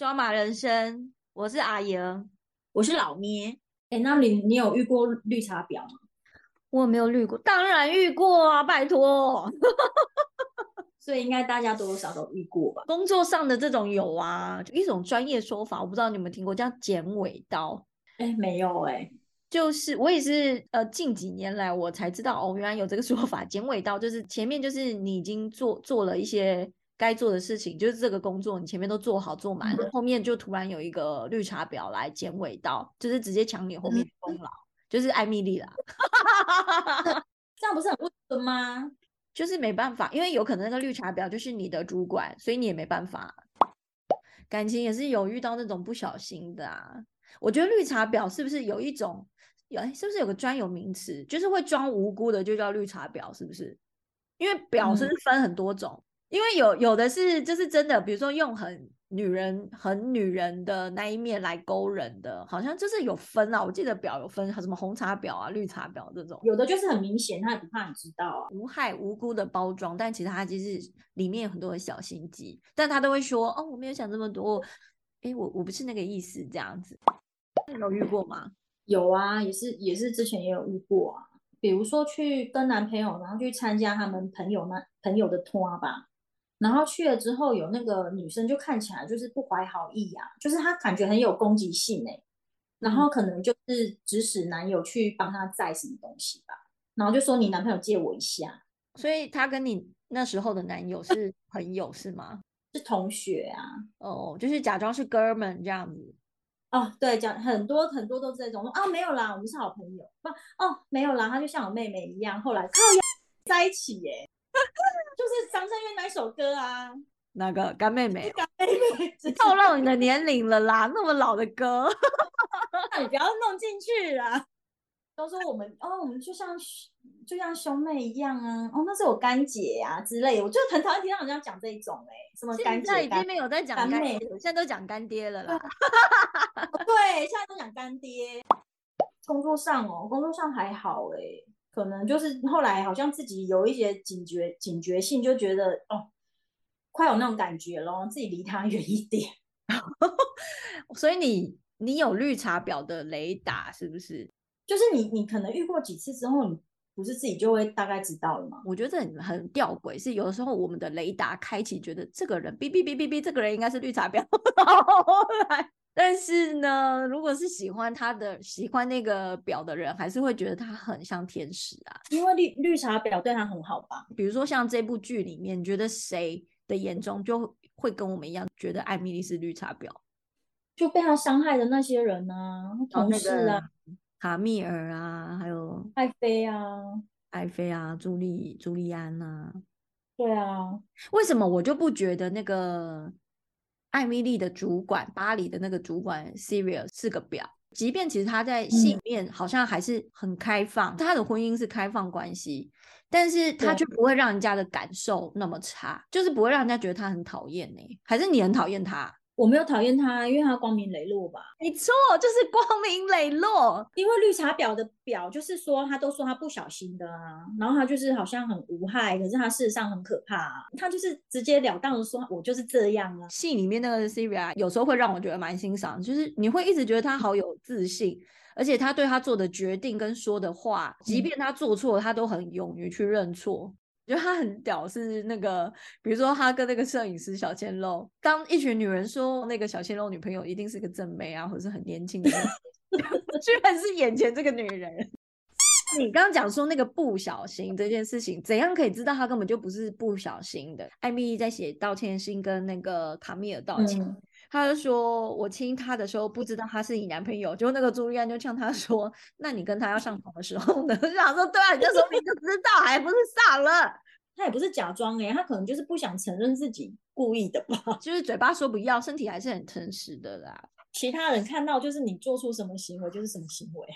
抓马人生，我是阿莹，我是老咩。哎，那你你有遇过绿茶婊吗？我没有遇过，当然遇过啊，拜托。所以应该大家多多少少遇过吧？工作上的这种有啊，一种专业说法，我不知道你们听过，叫剪尾刀。哎，没有哎，就是我也是呃，近几年来我才知道哦，原来有这个说法，剪尾刀就是前面就是你已经做做了一些该做的事情，就是这个工作你前面都做好做满了，后面就突然有一个绿茶婊来剪尾刀，就是直接抢你后面的功劳，就是艾米丽啦。这样不是很不分吗？就是没办法，因为有可能那个绿茶婊就是你的主管，所以你也没办法。感情也是有遇到那种不小心的啊。我觉得绿茶婊是不是有一种，有是不是有个专有名词，就是会装无辜的就叫绿茶婊，是不是？因为婊是分很多种，因为有有的是就是真的，比如说用很。女人很女人的那一面来勾人的，好像就是有分啊。我记得表有分，什么红茶表啊、绿茶表这种，有的就是很明显，他也不怕你知道啊，无害无辜的包装，但其实他其实里面有很多的小心机，但他都会说哦，我没有想这么多，哎，我我不是那个意思，这样子。你有遇过吗？有啊，也是也是之前也有遇过啊，比如说去跟男朋友，然后去参加他们朋友那朋友的托吧。然后去了之后，有那个女生就看起来就是不怀好意啊，就是她感觉很有攻击性哎，然后可能就是指使男友去帮她载什么东西吧，然后就说你男朋友借我一下，所以她跟你那时候的男友是朋友是吗？是同学啊，哦，就是假装是哥们这样子，哦，对，讲很多很多都这种，哦，没有啦，我们是好朋友，不，哦，没有啦，她就像我妹妹一样，后来靠在一起耶。就是张震岳那首歌啊，那个干妹妹，干妹妹，透露你的年龄了啦，那么老的歌，那你不要弄进去啦。都说我们哦，我们就像就像兄妹一样啊，哦，那是我干姐啊之类，我就很讨厌听到人家讲这一种哎，什么干姐，现在已经没有在讲干妹，现在都讲干爹了啦。对，现在都讲干爹。工作上哦，工作上还好哎。可能就是后来好像自己有一些警觉警觉性，就觉得哦，快有那种感觉咯，自己离他远一点。所以你你有绿茶婊的雷达是不是？就是你你可能遇过几次之后，你不是自己就会大概知道了吗？我觉得很很吊诡，是有的时候我们的雷达开启，觉得这个人哔哔哔哔哔，这个人应该是绿茶婊，后来。但是呢，如果是喜欢他的、喜欢那个表的人，还是会觉得他很像天使啊。因为绿绿茶婊对他很好吧？比如说像这部剧里面，你觉得谁的眼中就会跟我们一样，觉得艾米丽是绿茶婊？就被他伤害的那些人呢？同事啊，卡米尔啊，还有艾菲啊，艾菲啊，朱莉、朱莉安啊。对啊，为什么我就不觉得那个？艾米丽的主管，巴黎的那个主管 Siri 是个婊。即便其实他在戏里面好像还是很开放，他的婚姻是开放关系，但是他却不会让人家的感受那么差，就是不会让人家觉得他很讨厌呢。还是你很讨厌他？我没有讨厌他，因为他光明磊落吧？没错，就是 光明磊落。因为绿茶婊的婊，就是说他都说他不小心的啊，然后他就是好像很无害，可是他事实上很可怕。他就是直截了当的说，我就是这样啊。戏里面那个 Siri 有时候会让我觉得蛮欣赏，就是你会一直觉得他好有自信，而且他对他做的决定跟说的话，即便他做错，他都很勇于去认错。觉得他很屌，是那个，比如说他跟那个摄影师小鲜肉，当一群女人说那个小鲜肉女朋友一定是个正妹啊，或者是很年轻的，居然是眼前这个女人。你刚刚讲说那个不小心这件事情，怎样可以知道他根本就不是不小心的？艾米在写道歉信跟那个卡米尔道歉。他就说：“我亲他的时候不知道他是你男朋友。”就那个朱莉安就呛他说：“那你跟他要上床的时候呢？” 就想说：“对啊，你那时候你就知道，还不是傻了？他也不是假装哎，他可能就是不想承认自己故意的吧？就是嘴巴说不要，身体还是很诚实的啦。其他人看到就是你做出什么行为就是什么行为，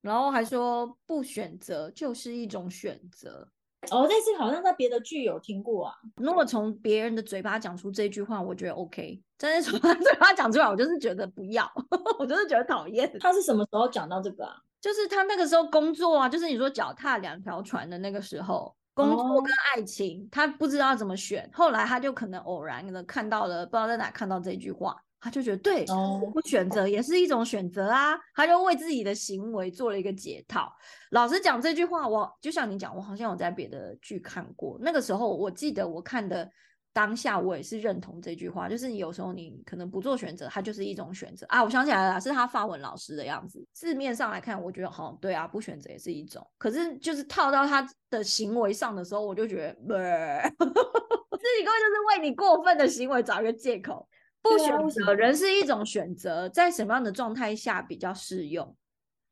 然后还说不选择就是一种选择。”哦，这次好像在别的剧有听过啊。如果从别人的嘴巴讲出这句话，我觉得 OK。但是从他嘴巴讲出来，我就是觉得不要，我就是觉得讨厌。他是什么时候讲到这个啊？就是他那个时候工作啊，就是你说脚踏两条船的那个时候，工作跟爱情，他不知道怎么选。后来他就可能偶然的看到了，不知道在哪看到这句话。他就觉得对，不选择也是一种选择啊，他就为自己的行为做了一个解套。老实讲，这句话我就像你讲，我好像有在别的剧看过。那个时候我记得我看的当下，我也是认同这句话，就是有时候你可能不做选择，它就是一种选择啊。我想起来了，是他发文老师的样子。字面上来看，我觉得好对啊，不选择也是一种。可是就是套到他的行为上的时候，我就觉得，自己根本就是为你过分的行为找一个借口。不选择人是一种选择，在什么样的状态下比较适用？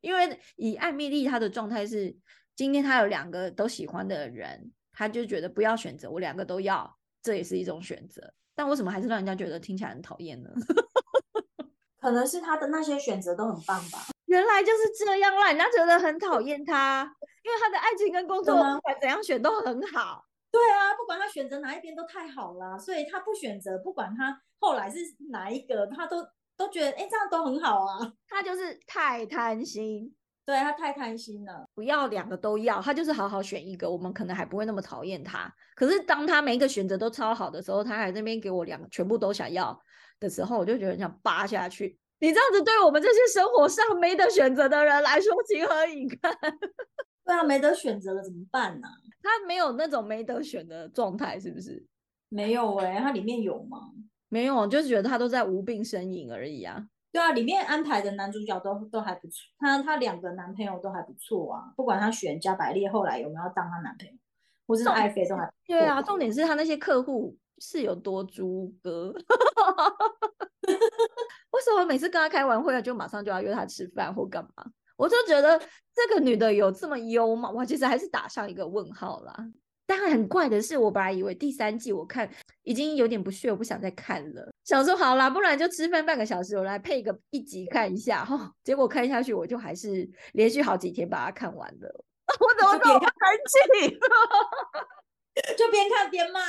因为以艾米丽她的状态是，今天她有两个都喜欢的人，她就觉得不要选择，我两个都要，这也是一种选择。但为什么还是让人家觉得听起来很讨厌呢？可能是他的那些选择都很棒吧。原来就是这样，让人家觉得很讨厌他，因为他的爱情跟工作不管怎样选都很好。对啊，不管他选择哪一边都太好了，所以他不选择，不管他后来是哪一个，他都都觉得哎，这样都很好啊。他就是太贪心，对他太贪心了，不要两个都要，他就是好好选一个，我们可能还不会那么讨厌他。可是当他每一个选择都超好的时候，他还那边给我两个全部都想要的时候，我就觉得想扒下去。你这样子对我们这些生活上没得选择的人来说，情何以堪？对啊，没得选择了怎么办呢？他没有那种没得选的状态，是不是？没有哎，它里面有吗？没有，就是觉得他都在无病呻吟而已啊。对啊，里面安排的男主角都都还不错，他他两个男朋友都还不错啊。不管他选加百列后来有没有当他男朋友，或是爱妃都还对啊。重点是他那些客户是有多猪哥，为什么每次跟他开完会就马上就要约他吃饭或干嘛？我就觉得这个女的有这么优吗？我其实还是打上一个问号啦。但很怪的是，我本来以为第三季我看已经有点不屑，我不想再看了。想说好啦，不然就吃饭半个小时，我来配个一集看一下哈。结果看下去，我就还是连续好几天把它看完了。我怎么这么生气？就边看边骂，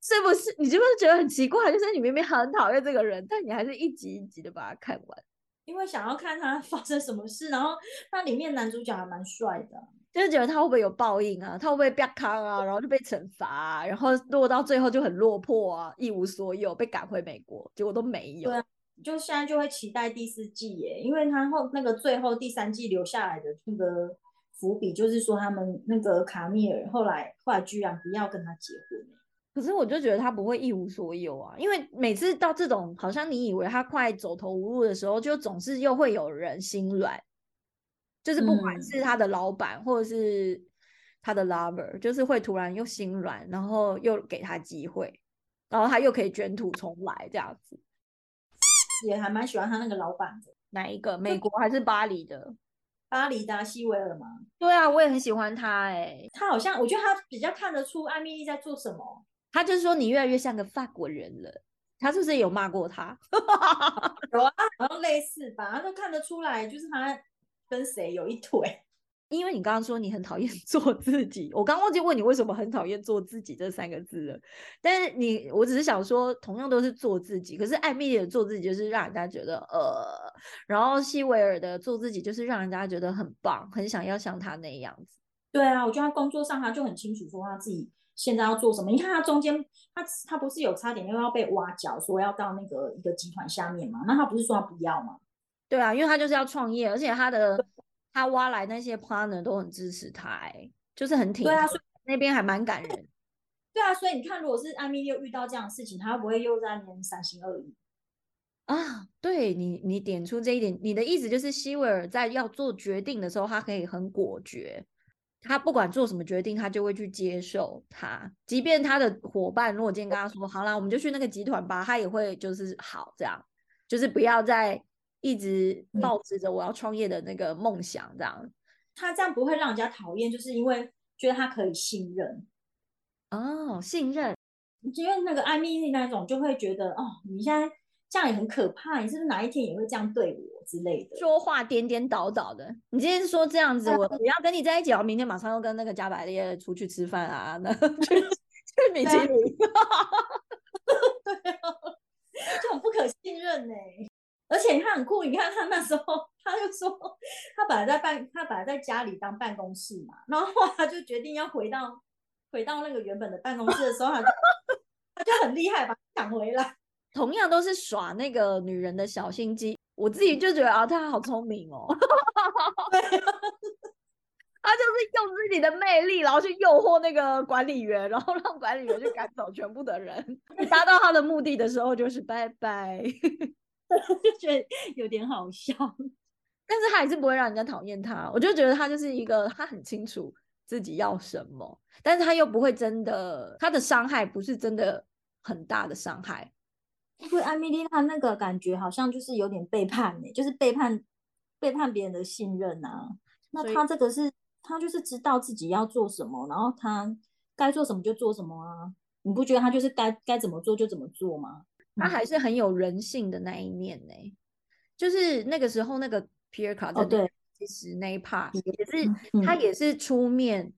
是不是？你是不是觉得很奇怪？就是你明明很讨厌这个人，但你还是一集一集的把它看完。因为想要看他发生什么事，然后那里面男主角还蛮帅的，就是觉得他会不会有报应啊？他会不会被康啊？然后就被惩罚，然后落到最后就很落魄啊，一无所有，被赶回美国，结果都没有。对啊，就现在就会期待第四季耶，因为他后那个最后第三季留下来的那个伏笔，就是说他们那个卡米尔后来后来居然不要跟他结婚。可是我就觉得他不会一无所有啊，因为每次到这种好像你以为他快走投无路的时候，就总是又会有人心软，就是不管是他的老板或者是他的 lover，就是会突然又心软，然后又给他机会，然后他又可以卷土重来这样子。也还蛮喜欢他那个老板的，哪一个？美国还是巴黎的？巴黎的西维尔吗？对啊，我也很喜欢他哎，他好像我觉得他比较看得出艾米丽在做什么。他就是说你越来越像个法国人了，他是不是有骂过他？有啊，好像类似吧，他都看得出来，就是他跟谁有一腿。因为你刚刚说你很讨厌 做自己，我刚忘记问你为什么很讨厌做自己这三个字了。但是你，我只是想说，同样都是做自己，可是艾米丽的做自己就是让人家觉得呃，然后西维尔的做自己就是让人家觉得很棒，很想要像他那样子。对啊，我觉得他工作上他就很清楚说他自己。现在要做什么？你看他中间，他他不是有差点又要被挖角，说要到那个一个集团下面嘛？那他不是说他不要吗？对啊，因为他就是要创业，而且他的他挖来那些 partner 都很支持他，哎，就是很挺。对啊，所以那边还蛮感人。对啊，所以你看，如果是艾米又遇到这样的事情，他不会又在那边三心二意啊？对你，你点出这一点，你的意思就是希维尔在要做决定的时候，他可以很果决。他不管做什么决定，他就会去接受他，即便他的伙伴如果今天跟他说好啦，我们就去那个集团吧，他也会就是好这样，就是不要再一直抱持着我要创业的那个梦想这样。他这样不会让人家讨厌，就是因为觉得他可以信任。哦，信任，因为那个艾米丽那种就会觉得哦，你现在。这样也很可怕，你是不是哪一天也会这样对我之类的？说话颠颠倒倒的。你今天说这样子，我我要跟你在一起，我明天马上要跟那个加百列出去吃饭啊，那 去去米其林。对啊，就很不可信任呢。而且他很酷，你看他那时候，他就说他本来在办，他本来在家里当办公室嘛，然后他就决定要回到回到那个原本的办公室的时候，他就他就很厉害，把他抢回来。同样都是耍那个女人的小心机，我自己就觉得啊，他好聪明哦。他就是用自己的魅力，然后去诱惑那个管理员，然后让管理员去赶走全部的人，达到他的目的的时候就是拜拜，就觉得有点好笑。但是他还是不会让人家讨厌他，我就觉得他就是一个他很清楚自己要什么，但是他又不会真的，他的伤害不是真的很大的伤害。因为艾米丽她那个感觉好像就是有点背叛呢，就是背叛背叛别人的信任啊。那他这个是。他就是知道自己要做什么，然后他该做什么就做什么啊！你不觉得他就是该该怎么做就怎么做吗？他还是很有人性的那一面呢。就是那个时候，那个皮尔卡在对，其实那一 part 也是他也是出面，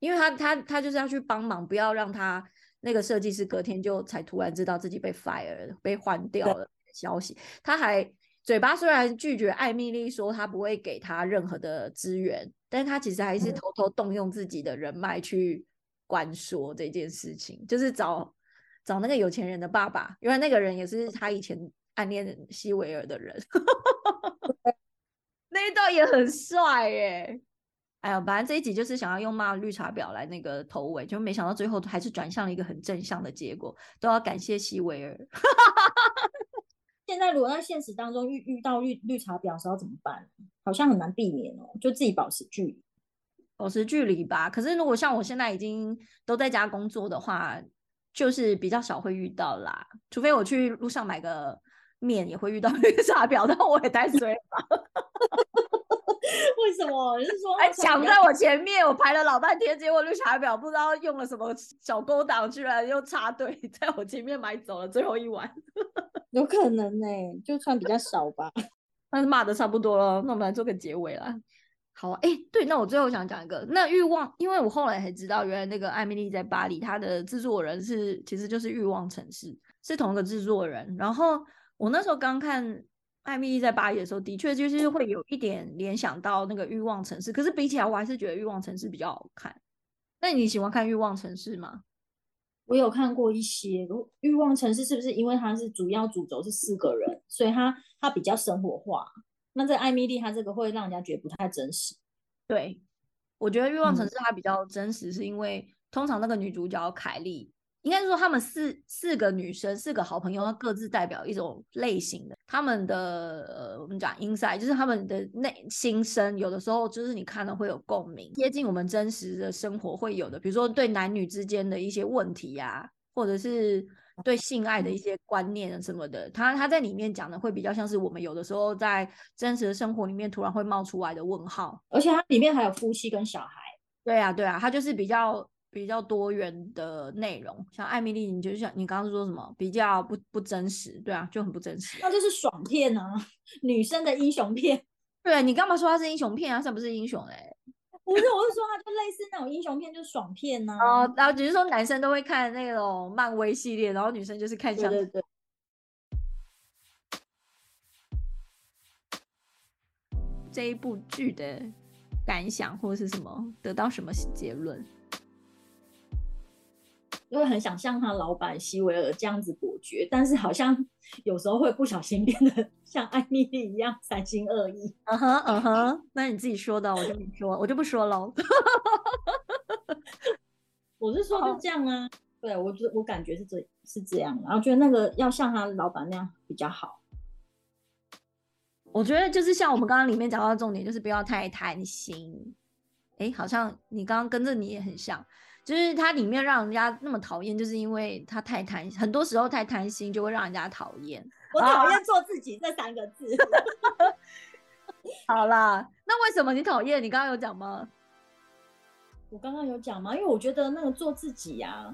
因为他他他就是要去帮忙，不要让他那个设计师隔天就才突然知道自己被 fire 被换掉了消息，他还。嘴巴虽然拒绝艾米丽说他不会给他任何的资源，但是他其实还是偷偷动用自己的人脉去关说这件事情，就是找找那个有钱人的爸爸，因为那个人也是他以前暗恋西维尔的人，那一段也很帅耶。哎呀，反正这一集就是想要用骂绿茶婊来那个头尾，就没想到最后还是转向了一个很正向的结果，都要感谢西维尔。现在如果在现实当中遇遇到绿绿茶婊时候怎么办？好像很难避免哦，就自己保持距离，保持距离吧。可是如果像我现在已经都在家工作的话，就是比较少会遇到啦。除非我去路上买个面，也会遇到 绿茶婊，但我也太 衰了。为什么？你是说，还抢在我前面，我排了老半天，结果绿茶婊不知道用了什么小勾当，居然又插队在我前面买走了最后一碗。有可能呢，就穿比较少吧。但是骂的差不多了，那我们来做个结尾啦。好，哎，对，那我最后想讲一个，那欲望，因为我后来才知道，原来那个艾米丽在巴黎，她的制作人是其实就是欲望城市，是同一个制作人。然后我那时候刚看艾米丽在巴黎的时候，的确就是会有一点联想到那个欲望城市，可是比起来，我还是觉得欲望城市比较好看。那你喜欢看欲望城市吗？我有看过一些《欲望城市》，是不是因为它是主要主轴是四个人，所以它它比较生活化？那这艾米丽她这个会让人家觉得不太真实。对，我觉得《欲望城市》它比较真实，是因为通常那个女主角凯莉。应该是说，他们四四个女生，四个好朋友，各自代表一种类型的。他们的呃，我们讲 inside，就是他们的内心声，有的时候就是你看了会有共鸣，接近我们真实的生活会有的。比如说对男女之间的一些问题呀，或者是对性爱的一些观念什么的，他他在里面讲的会比较像是我们有的时候在真实的生活里面突然会冒出来的问号。而且它里面还有夫妻跟小孩。对啊，对啊，它就是比较。比较多元的内容，像艾米丽，你就像你刚刚说什么比较不不真实，对啊，就很不真实。那就是爽片啊，女生的英雄片。对你干嘛说它是英雄片啊？它不是英雄嘞？不是，我是说它就类似那种英雄片，就是爽片呢。哦，然后只是说男生都会看那种漫威系列，然后女生就是看像对对。这一部剧的感想或者是什么，得到什么结论？因为很想像他老板西维尔这样子果决，但是好像有时候会不小心变得 像艾米丽一样三心二意。嗯哼，嗯哼，那你自己说的，我就不说，我就不说喽。我是说就这样啊，对我觉我感觉是这是这样，然后觉得那个要像他老板那样比较好。我觉得就是像我们刚刚里面讲到的重点，就是不要太贪心。哎，好像你刚刚跟着你也很像。就是它里面让人家那么讨厌，就是因为他太贪，很多时候太贪心就会让人家讨厌。我讨厌做自己这三个字。好啦，那为什么你讨厌？你刚刚有讲吗？我刚刚有讲吗？因为我觉得那个做自己呀，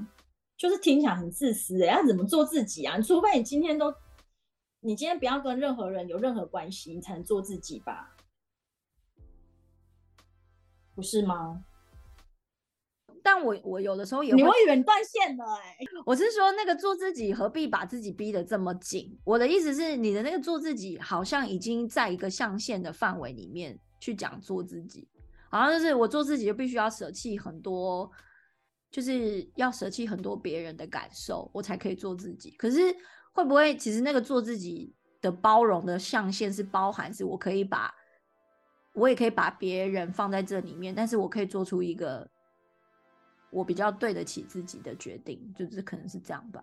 就是听起来很自私哎，要怎么做自己啊？除非你今天都，你今天不要跟任何人有任何关系，你才能做自己吧？不是吗？但我我有的时候也会你会远断线的哎，我是说那个做自己何必把自己逼得这么紧？我的意思是你的那个做自己好像已经在一个象限的范围里面去讲做自己，好像就是我做自己就必须要舍弃很多，就是要舍弃很多别人的感受，我才可以做自己。可是会不会其实那个做自己的包容的象限是包含，是我可以把，我也可以把别人放在这里面，但是我可以做出一个我比较对得起自己的决定，就是可能是这样吧。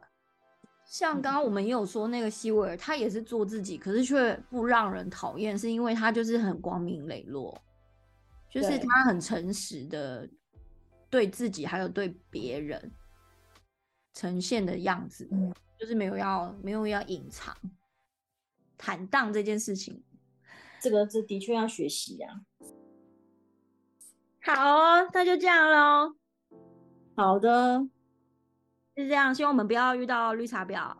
像刚刚我们也有说，那个希维尔他也是做自己，可是却不让人讨厌，是因为他就是很光明磊落，就是他很诚实的对自己还有对别人呈现的样子，就是没有要没有要隐藏，坦荡这件事情，这个这的确要学习呀。好哦，那就这样喽。好的。是这样，希望我们不要遇到绿茶婊。